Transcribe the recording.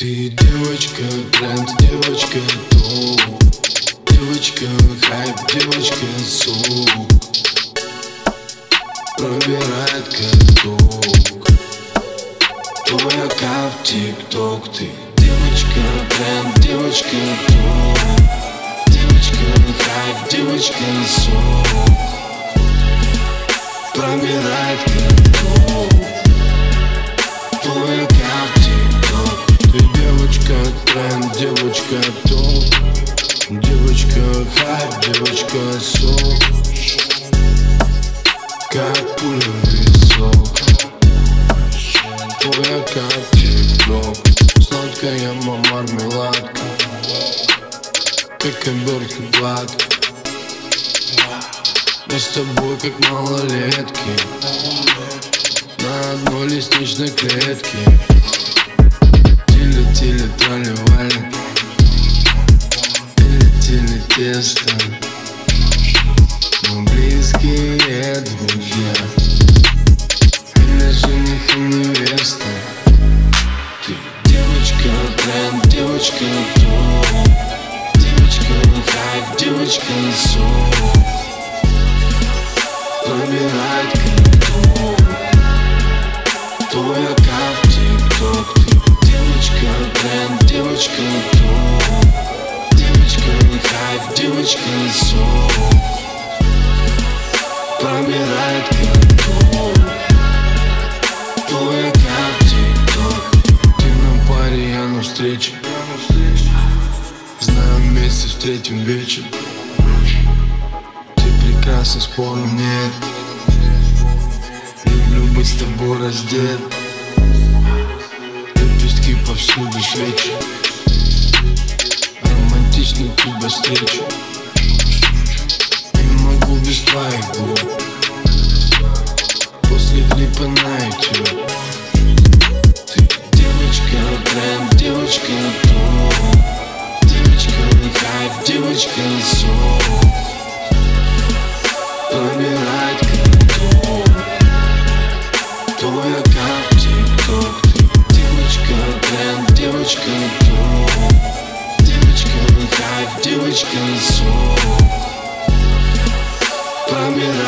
Ты девочка, тренд, девочка, топ Девочка, хайп, девочка, сук Пробирает как ток Твой аккаунт в тик-ток. Ты девочка, тренд, девочка, топ Девочка, хайп, девочка, сук девочка, топ Девочка, хайп, девочка, сок. Как пуля в висок. Твоя как тик-ток Сладкая мармеладка. Как обертка гладко Мы с тобой как малолетки. На одной лестничной клетке. Тили-тили, Тили-тили, тесто Мы близкие друзья. Или жених и невеста Ты девочка, тренд, девочка, топ Девочка, хайп, девочка, сок как Твой аккаунт в тик-ток. Ты девочка, тренд, девочка, девочка, сок Пробирает как Твой аккаунт в тик-ток Ты на паре, я на встрече. Знаю вместе встретим вечер. Ты прекрасна, спору нет. Люблю быть с тобой раздет. Лепестки повсюду свечи. Романтично тебя встречу топ Девочка, хайп, девочка, сок Пробирает как топ Твой аккаунт в тик-ток девочка, тренд, девочка, топ Девочка, хайп, девочка, сок Пробирает как